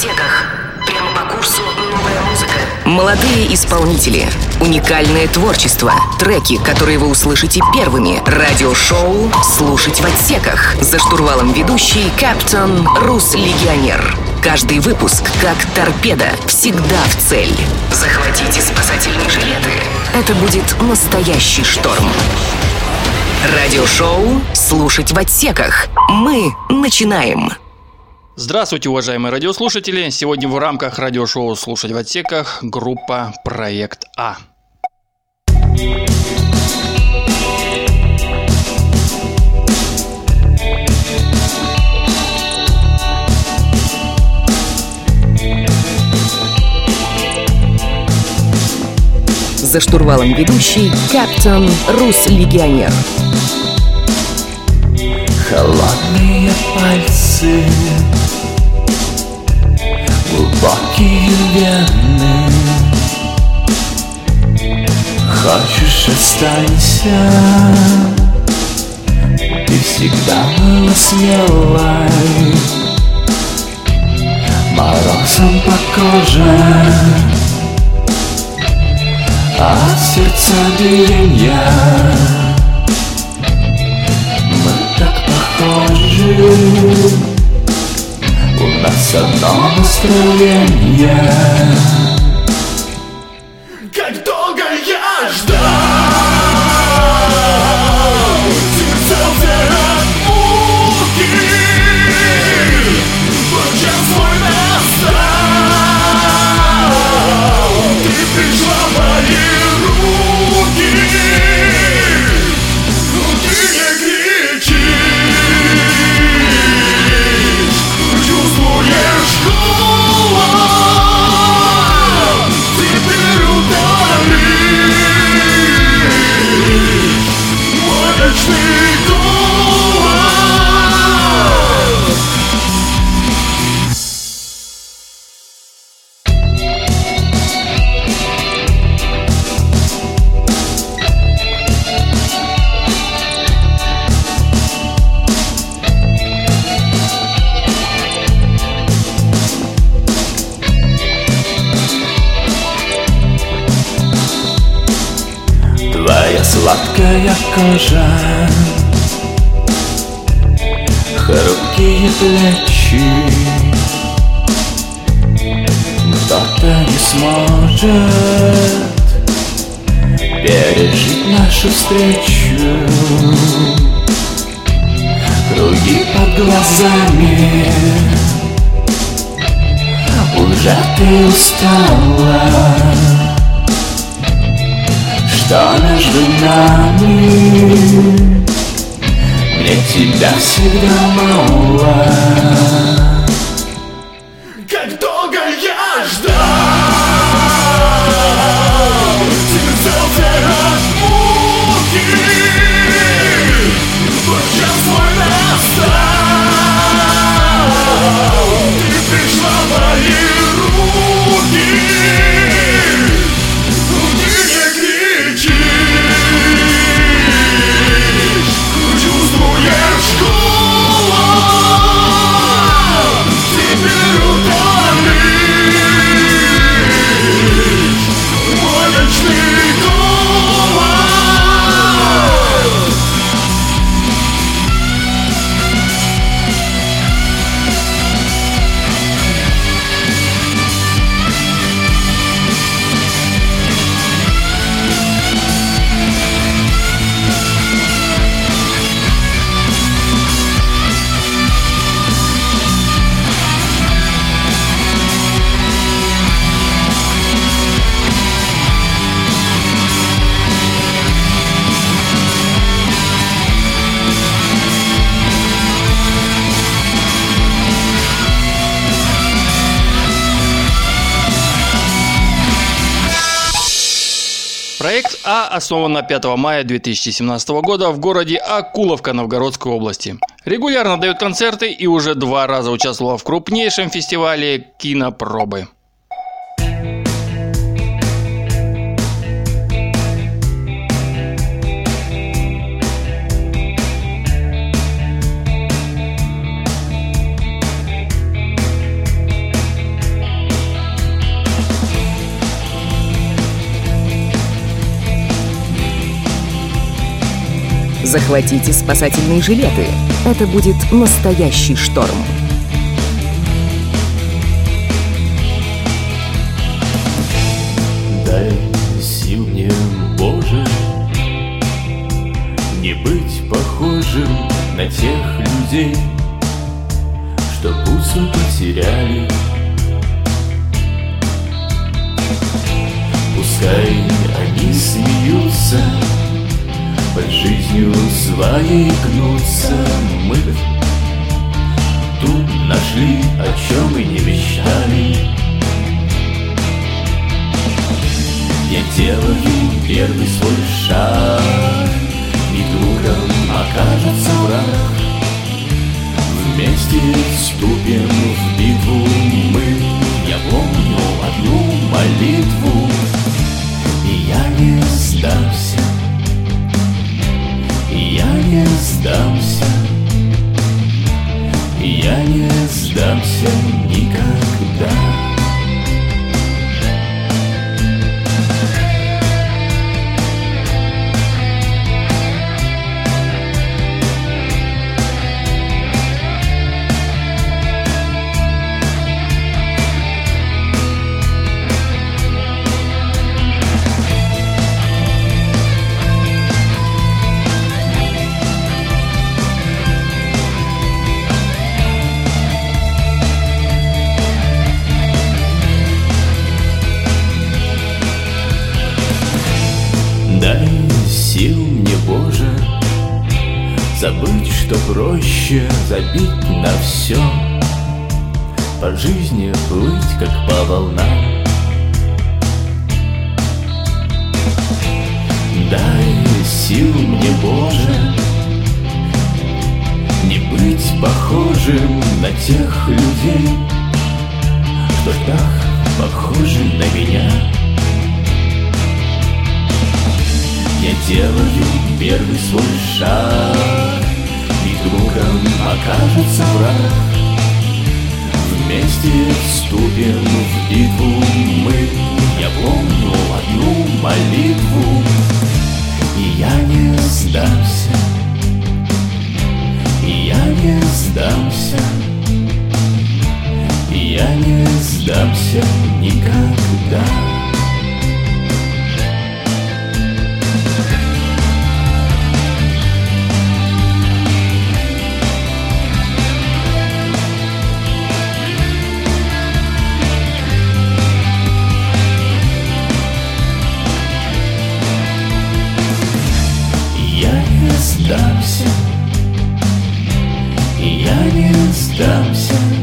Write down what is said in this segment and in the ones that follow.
отсеках. Прямо по курсу новая музыка. Молодые исполнители, уникальное творчество, треки, которые вы услышите первыми, радиошоу «Слушать в отсеках». За штурвалом ведущий Каптон Рус Легионер. Каждый выпуск, как торпеда, всегда в цель. Захватите спасательные жилеты. Это будет настоящий шторм. Радиошоу «Слушать в отсеках». Мы начинаем. Здравствуйте, уважаемые радиослушатели! Сегодня в рамках радиошоу «Слушать в отсеках» группа «Проект А». За штурвалом ведущий Каптон Рус Легионер. Холодные пальцы Глубокие вены Хочешь останься. Ты всегда была смелой. Морозом по коже. А сердце биения Мы так похожи But so long Australian, yeah. Кожа Хрупкие плечи. Кто-то не сможет Пережить нашу встречу. Круги под глазами. Уже ты устала что между нами Мне тебя всегда мало Проект А основан на 5 мая 2017 года в городе Акуловка Новгородской области. Регулярно дает концерты и уже два раза участвовала в крупнейшем фестивале кинопробы. Захватите спасательные жилеты. Это будет настоящий шторм. Дай сил мне, Боже, не быть похожим на тех людей, что путь свой потеряли. Пускай они смеются, под жизнью своей гнутся Мы. Тут нашли, о чем и не мечтали. Я делаю первый свой шаг И другом окажется враг. Вместе вступим в битву мы. Я помню одну молитву И я не сдамся Боже, Забыть, что проще забить на все По жизни плыть, как по волнам. Дай сил мне, Боже, Не быть похожим на тех людей Что так похожи на меня. Я делаю первый свой шаг И другом окажется враг. Вместе вступим в битву мы Я помню одну молитву И я не сдамся И я не сдамся И я не сдамся никогда не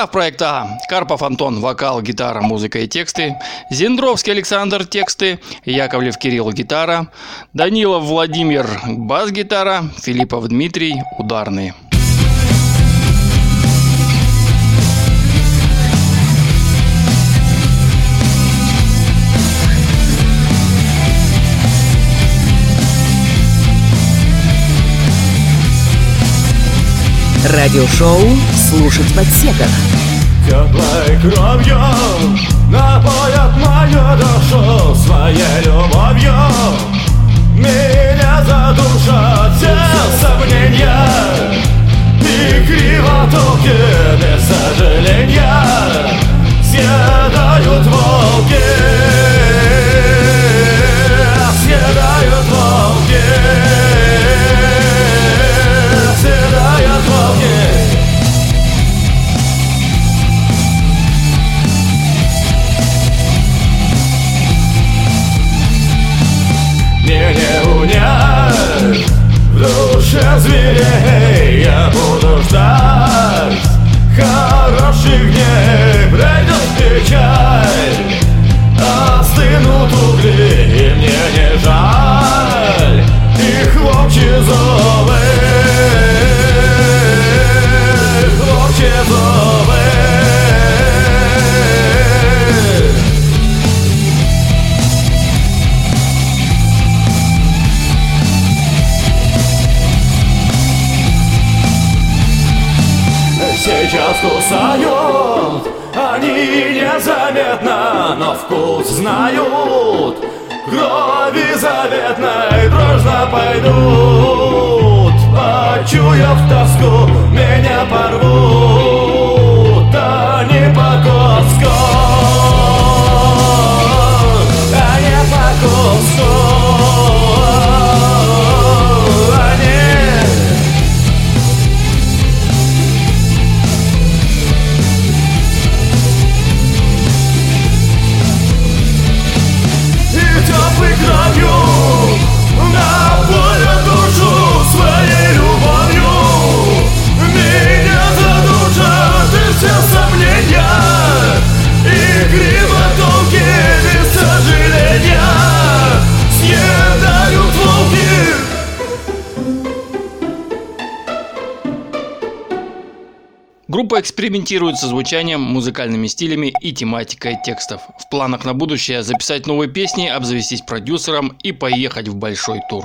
Состав проекта Карпов Антон – вокал, гитара, музыка и тексты, Зендровский Александр – тексты, Яковлев Кирилл – гитара, Данилов Владимир – бас-гитара, Филиппов Дмитрий – ударные. Радиошоу «Слушать в отсеках». Теплой кровью напоят мою душу своей любовью Меня задушат все сомнения И кривотолки экспериментирует со звучанием, музыкальными стилями и тематикой текстов. В планах на будущее записать новые песни, обзавестись продюсером и поехать в большой тур.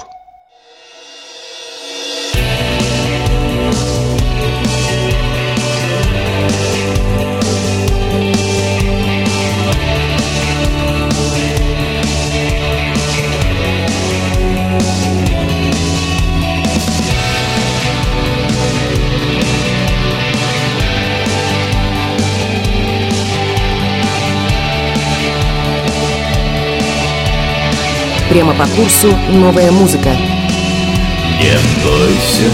Прямо по курсу новая музыка. Не бойся,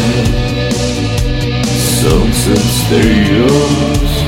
солнце встает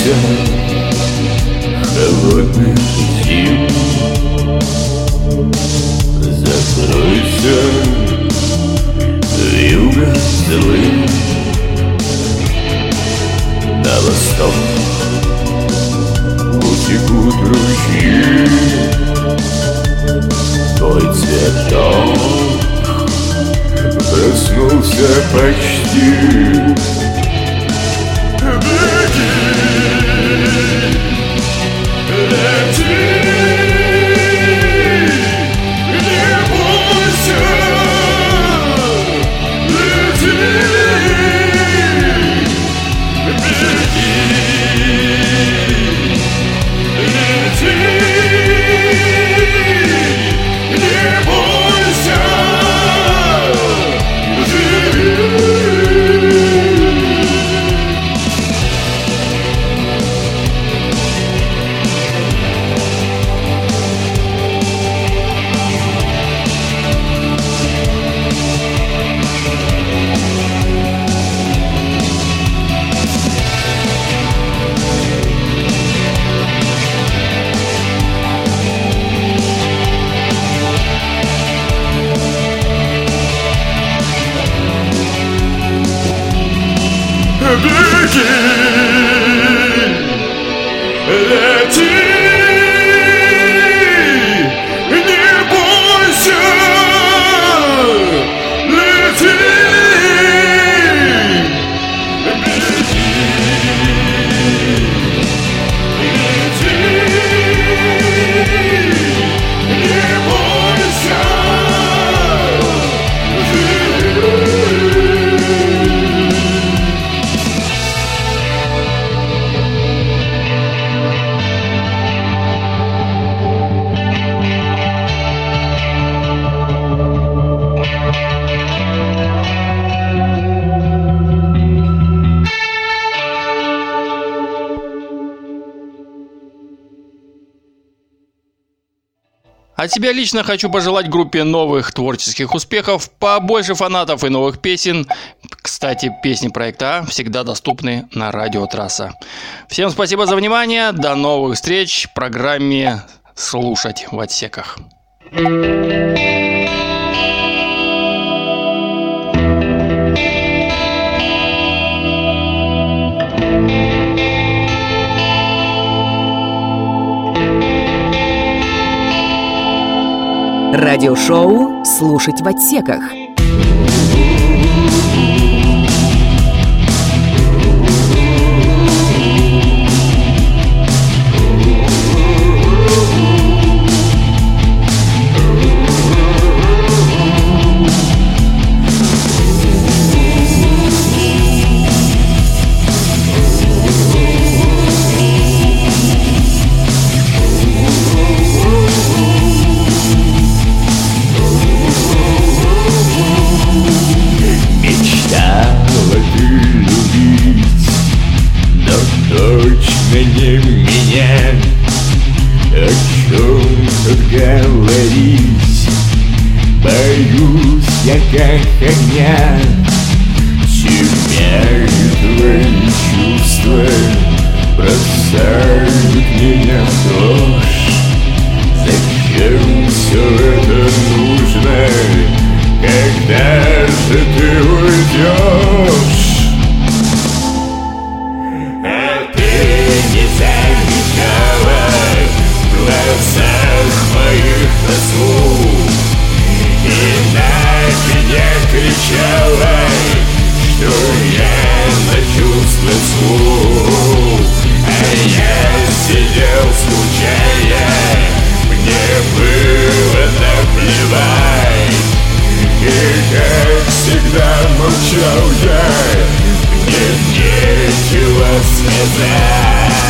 бойся холодных зим Закройся. Вьюга злым На восток. Утекут ручьи. Твой цветок проснулся почти Лети, не От себя лично хочу пожелать группе новых творческих успехов, побольше фанатов и новых песен. Кстати, песни проекта А всегда доступны на радио Трасса. Всем спасибо за внимание. До новых встреч в программе «Слушать в отсеках». Радиошоу «Слушать в отсеках». Не меня. О чем тут говорить? Боюсь я как огня. Теряю твои чувства, бросают меня в дрожь. Зачем все это нужно? Когда же ты уйдешь? В глазах моих тоску И на меня кричала, что я на чувства злу А я сидел скучая, мне было наплевать. И как всегда молчал я, мне нечего сказать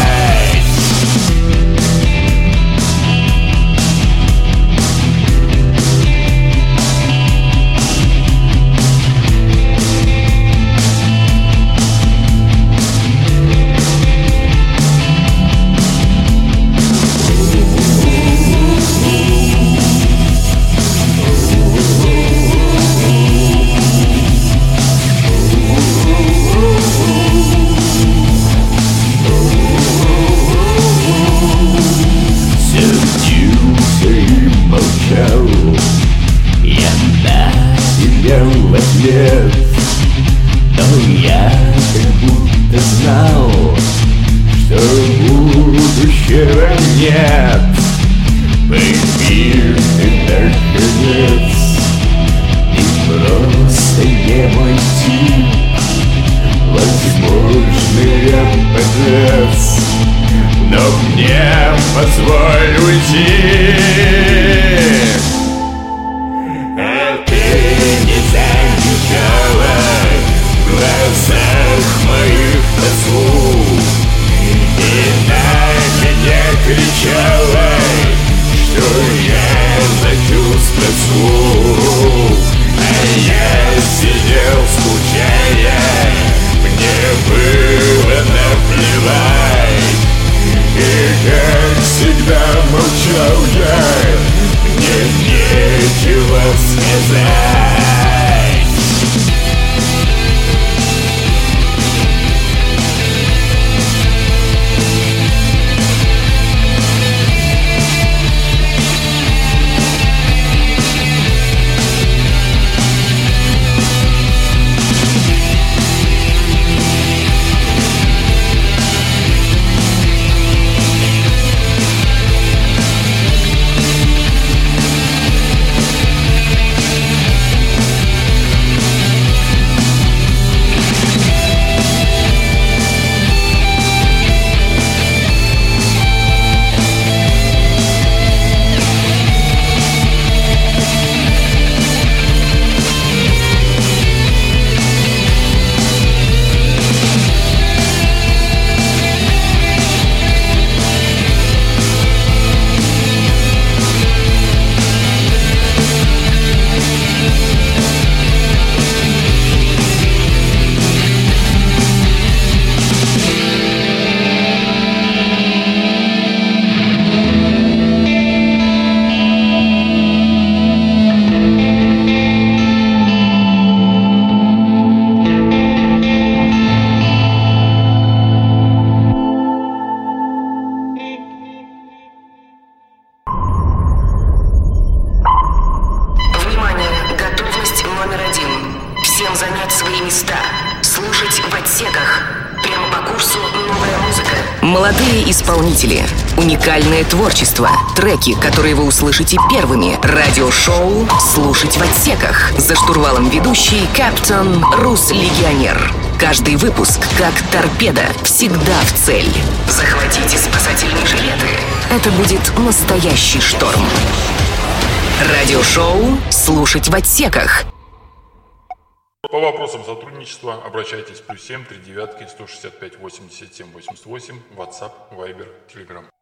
уйти. А ты не замечала в моих тоску И на кричала, что я чувство злу А я сидел скучая, мне было наплевать и как всегда молчал я. Мне нечего сказать места. Слушать в отсеках. Прямо по курсу новая музыка. Молодые исполнители, уникальное творчество, треки, которые вы услышите первыми, радиошоу «Слушать в отсеках». За штурвалом ведущий Каптон Рус Легионер. Каждый выпуск как торпеда, всегда в цель. Захватите спасательные жилеты. Это будет настоящий шторм. Радиошоу «Слушать в отсеках». По вопросам сотрудничества обращайтесь плюс 7 3 девятки 165 87 88 WhatsApp, Viber, Telegram.